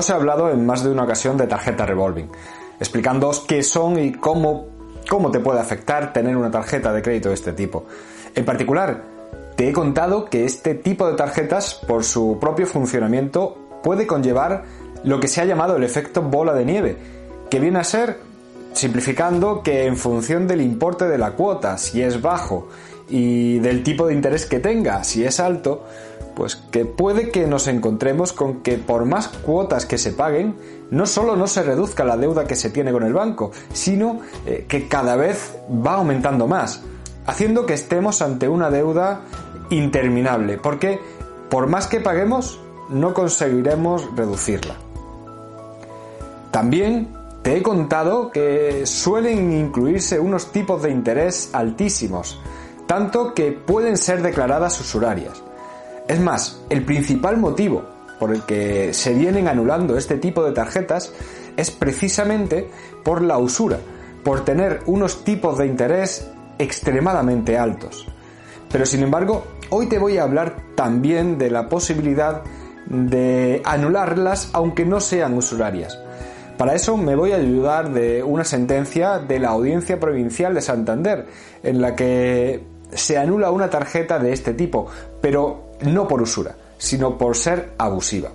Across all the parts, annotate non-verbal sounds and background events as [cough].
Os he hablado en más de una ocasión de tarjeta revolving, explicándoos qué son y cómo, cómo te puede afectar tener una tarjeta de crédito de este tipo. En particular, te he contado que este tipo de tarjetas, por su propio funcionamiento, puede conllevar lo que se ha llamado el efecto bola de nieve, que viene a ser, simplificando, que en función del importe de la cuota, si es bajo, y del tipo de interés que tenga, si es alto, pues que puede que nos encontremos con que por más cuotas que se paguen, no solo no se reduzca la deuda que se tiene con el banco, sino eh, que cada vez va aumentando más, haciendo que estemos ante una deuda interminable, porque por más que paguemos, no conseguiremos reducirla. También te he contado que suelen incluirse unos tipos de interés altísimos, tanto que pueden ser declaradas usurarias. Es más, el principal motivo por el que se vienen anulando este tipo de tarjetas es precisamente por la usura, por tener unos tipos de interés extremadamente altos. Pero sin embargo, hoy te voy a hablar también de la posibilidad de anularlas aunque no sean usurarias. Para eso me voy a ayudar de una sentencia de la Audiencia Provincial de Santander, en la que se anula una tarjeta de este tipo, pero no por usura, sino por ser abusiva.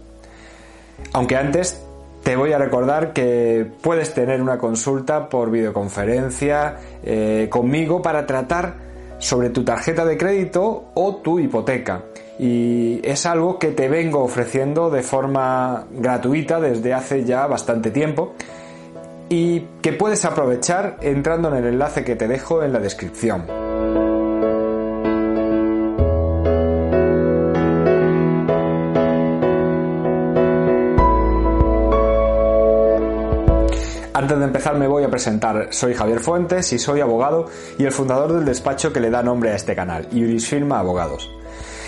Aunque antes te voy a recordar que puedes tener una consulta por videoconferencia eh, conmigo para tratar sobre tu tarjeta de crédito o tu hipoteca y es algo que te vengo ofreciendo de forma gratuita desde hace ya bastante tiempo y que puedes aprovechar entrando en el enlace que te dejo en la descripción. Antes de empezar me voy a presentar. Soy Javier Fuentes y soy abogado y el fundador del despacho que le da nombre a este canal, Iuris Firma Abogados.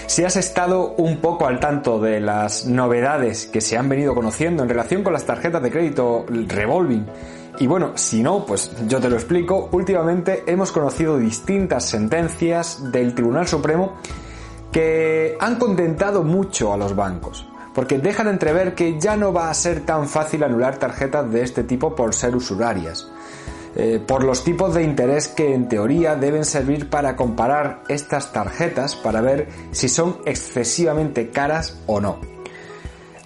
Si has estado un poco al tanto de las novedades que se han venido conociendo en relación con las tarjetas de crédito revolving, y bueno, si no, pues yo te lo explico, últimamente hemos conocido distintas sentencias del Tribunal Supremo que han contentado mucho a los bancos, porque dejan entrever que ya no va a ser tan fácil anular tarjetas de este tipo por ser usurarias. Eh, por los tipos de interés que en teoría deben servir para comparar estas tarjetas para ver si son excesivamente caras o no.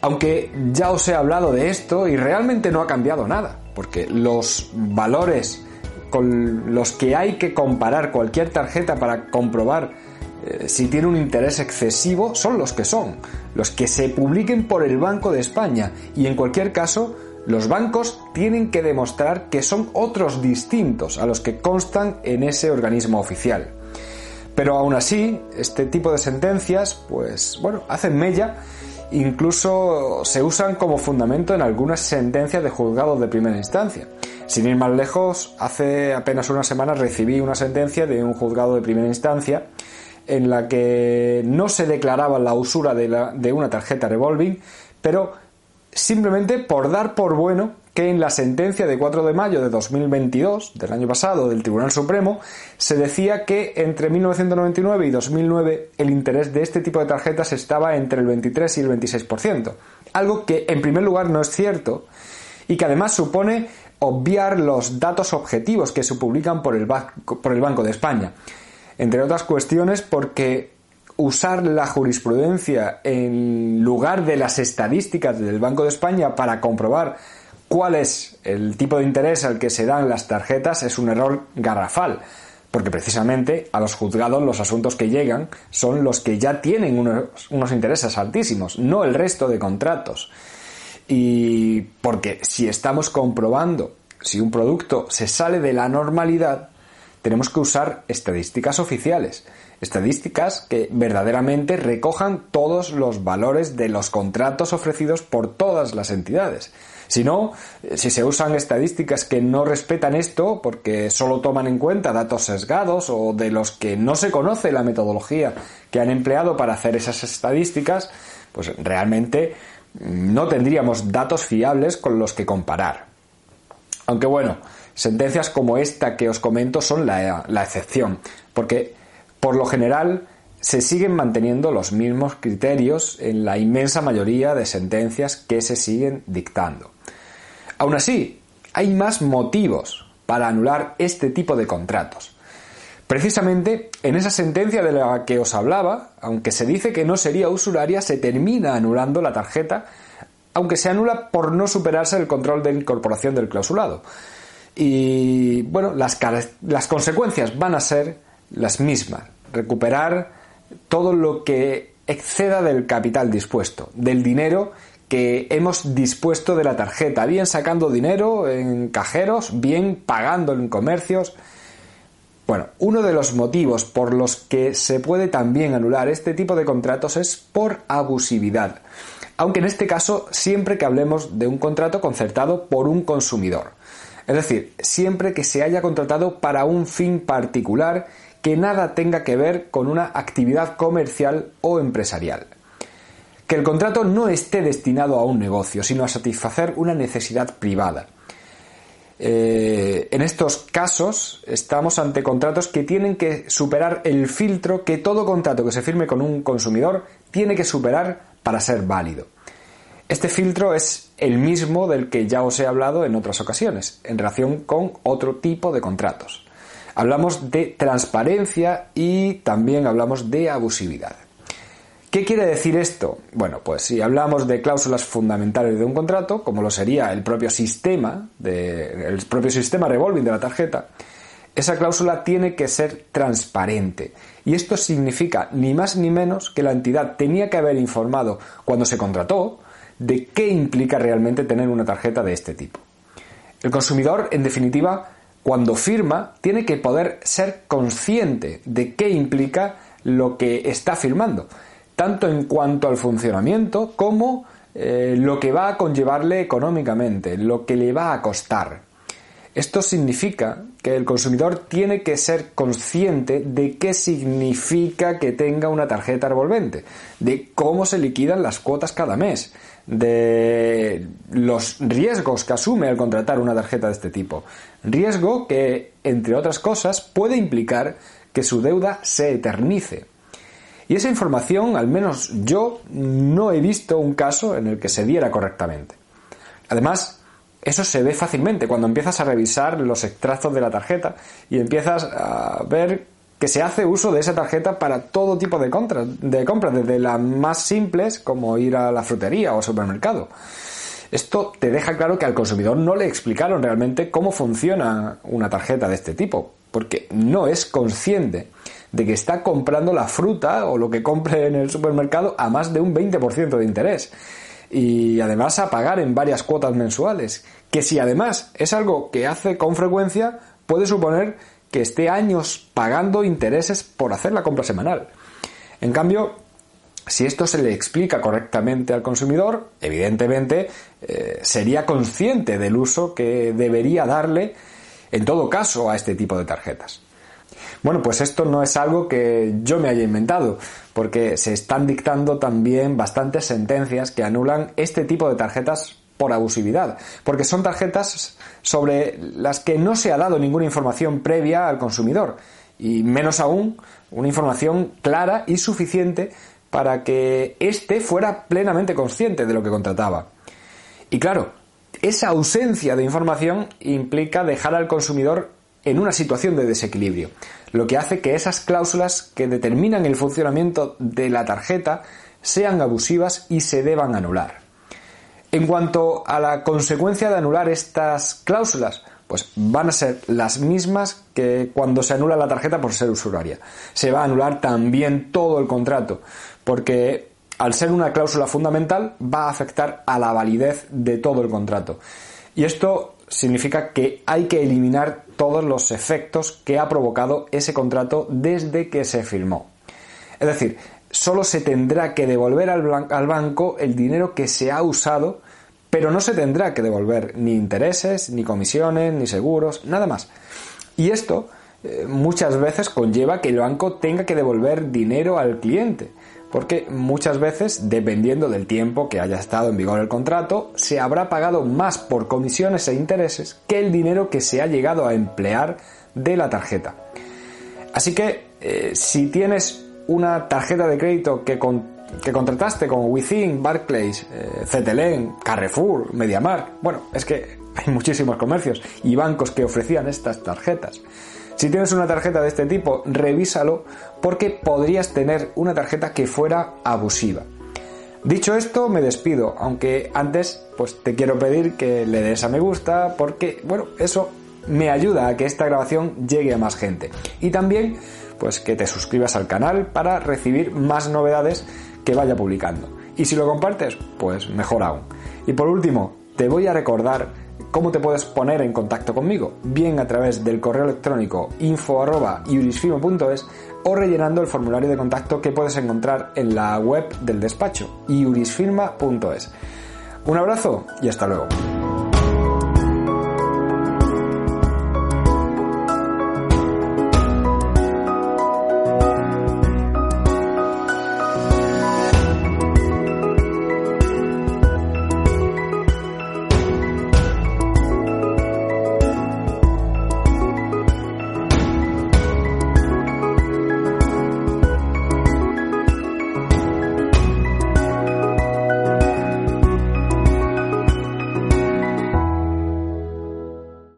Aunque ya os he hablado de esto y realmente no ha cambiado nada, porque los valores con los que hay que comparar cualquier tarjeta para comprobar eh, si tiene un interés excesivo son los que son, los que se publiquen por el Banco de España y en cualquier caso los bancos tienen que demostrar que son otros distintos a los que constan en ese organismo oficial. Pero aún así, este tipo de sentencias, pues bueno, hacen mella, incluso se usan como fundamento en algunas sentencias de juzgados de primera instancia. Sin ir más lejos, hace apenas una semana recibí una sentencia de un juzgado de primera instancia en la que no se declaraba la usura de, una tarjeta revolving, pero simplemente por dar por bueno que en la sentencia de 4 de mayo de 2022, del año pasado, del Tribunal Supremo, se decía que entre 1999 y 2009 el interés de este tipo de tarjetas estaba entre el 23 y el 26%, algo que en primer lugar no es cierto y que además supone obviar los datos objetivos que se publican por el Banco de España. Entre otras cuestiones porque usar la jurisprudencia en lugar de las estadísticas del Banco de España para comprobar cuál es el tipo de interés al que se dan las tarjetas es un error garrafal, porque precisamente a los juzgados los asuntos que llegan son los que ya tienen unos, intereses altísimos, no el resto de contratos. Y porque si estamos comprobando si un producto se sale de la normalidad, tenemos que usar estadísticas oficiales estadísticas que verdaderamente recojan todos los valores de los contratos ofrecidos por todas las entidades. Si no, si se usan estadísticas que no respetan esto porque solo toman en cuenta datos sesgados o de los que no se conoce la metodología que han empleado para hacer esas estadísticas, pues realmente no tendríamos datos fiables con los que comparar. Aunque bueno, sentencias como esta que os comento son la, excepción, porque por lo general, se siguen manteniendo los mismos criterios en la inmensa mayoría de sentencias que se siguen dictando. Aún así, hay más motivos para anular este tipo de contratos. Precisamente en esa sentencia de la que os hablaba, aunque se dice que no sería usuraria, se termina anulando la tarjeta, aunque se anula por no superarse el control de incorporación del clausulado. Y bueno, las, las consecuencias van a ser las mismas. Recuperar todo lo que exceda del capital dispuesto, del dinero que hemos dispuesto de la tarjeta, bien sacando dinero en cajeros, bien pagando en comercios. Bueno, uno de los motivos por los que se puede también anular este tipo de contratos es por abusividad, aunque en este caso siempre que hablemos de un contrato concertado por un consumidor. Es decir, siempre que se haya contratado para un fin particular que nada tenga que ver con una actividad comercial o empresarial que el contrato no esté destinado a un negocio, sino a satisfacer una necesidad privada. Eh, en estos casos estamos ante contratos que tienen que superar el filtro que todo contrato que se firme con un consumidor tiene que superar para ser válido. Este filtro es el mismo del que ya os he hablado en otras ocasiones, en relación con otro tipo de contratos. Hablamos de transparencia y también hablamos de abusividad. ¿Qué quiere decir esto? Bueno, pues si hablamos de cláusulas fundamentales de un contrato, como lo sería el propio sistema, el propio sistema revolving de la tarjeta, esa cláusula tiene que ser transparente. Y esto significa ni más ni menos que la entidad tenía que haber informado cuando se contrató de qué implica realmente tener una tarjeta de este tipo. El consumidor, en definitiva, cuando firma, tiene que poder ser consciente de qué implica lo que está firmando tanto en cuanto al funcionamiento como eh, lo que va a conllevarle económicamente, lo que le va a costar. Esto significa que el consumidor tiene que ser consciente de qué significa que tenga una tarjeta revolvente, de cómo se liquidan las cuotas cada mes, de los riesgos que asume al contratar una tarjeta de este tipo. Riesgo que, entre otras cosas, puede implicar que su deuda se eternice. Y esa información, al menos yo, no he visto un caso en el que se diera correctamente. Además, eso se ve fácilmente cuando empiezas a revisar los extractos de la tarjeta y empiezas a ver que se hace uso de esa tarjeta para todo tipo de compras, de compras, desde las más simples como ir a la frutería o al supermercado. Esto te deja claro que al consumidor no le explicaron realmente cómo funciona una tarjeta de este tipo, porque no es consciente de que está comprando la fruta o lo que compre en el supermercado a más de un 20% de interés. Y además a pagar en varias cuotas mensuales. Que si además es algo que hace con frecuencia, puede suponer que esté años pagando intereses por hacer la compra semanal. En cambio, si esto se le explica correctamente al consumidor, evidentemente eh, sería consciente del uso que debería darle en todo caso a este tipo de tarjetas. Bueno, pues esto no es algo que yo me haya inventado, porque se están dictando también bastantes sentencias que anulan este tipo de tarjetas por abusividad, porque son tarjetas sobre las que no se ha dado ninguna información previa al consumidor, y menos aún una información clara y suficiente para que éste fuera plenamente consciente de lo que contrataba. Y claro, esa ausencia de información implica dejar al consumidor en una situación de desequilibrio, lo que hace que esas cláusulas que determinan el funcionamiento de la tarjeta sean abusivas y se deban anular. En cuanto a la consecuencia de anular estas cláusulas, pues van a ser las mismas que cuando se anula la tarjeta por ser usuraria. Se va a anular también todo el contrato, porque al ser una cláusula fundamental va a afectar a la validez de todo el contrato. Y esto significa que hay que eliminar todos los efectos que ha provocado ese contrato desde que se firmó. Es decir, solo se tendrá que devolver al, banco el dinero que se ha usado, pero no se tendrá que devolver ni intereses, ni comisiones, ni seguros, nada más. Y esto eh, muchas veces conlleva que el banco tenga que devolver dinero al cliente porque muchas veces, dependiendo del tiempo que haya estado en vigor el contrato, se habrá pagado más por comisiones e intereses que el dinero que se ha llegado a emplear de la tarjeta. Así que, eh, si tienes una tarjeta de crédito que, que contrataste con Within, Barclays, eh, Carrefour, MediaMark. Bueno, es que [laughs] hay muchísimos comercios y bancos que ofrecían estas tarjetas. Si tienes una tarjeta de este tipo, revísalo porque podrías tener una tarjeta que fuera abusiva. Dicho esto, me despido, aunque antes pues te quiero pedir que le des a me gusta porque, bueno, eso me ayuda a que esta grabación llegue a más gente. Y también, pues que te suscribas al canal para recibir más novedades que vaya publicando. Y si lo compartes, pues mejor aún. Y por último, te voy a recordar cómo te puedes poner en contacto conmigo, bien a través del correo electrónico info.iurisfirma.es o rellenando el formulario de contacto que puedes encontrar en la web del despacho iurisfirma.es. Un abrazo y hasta luego.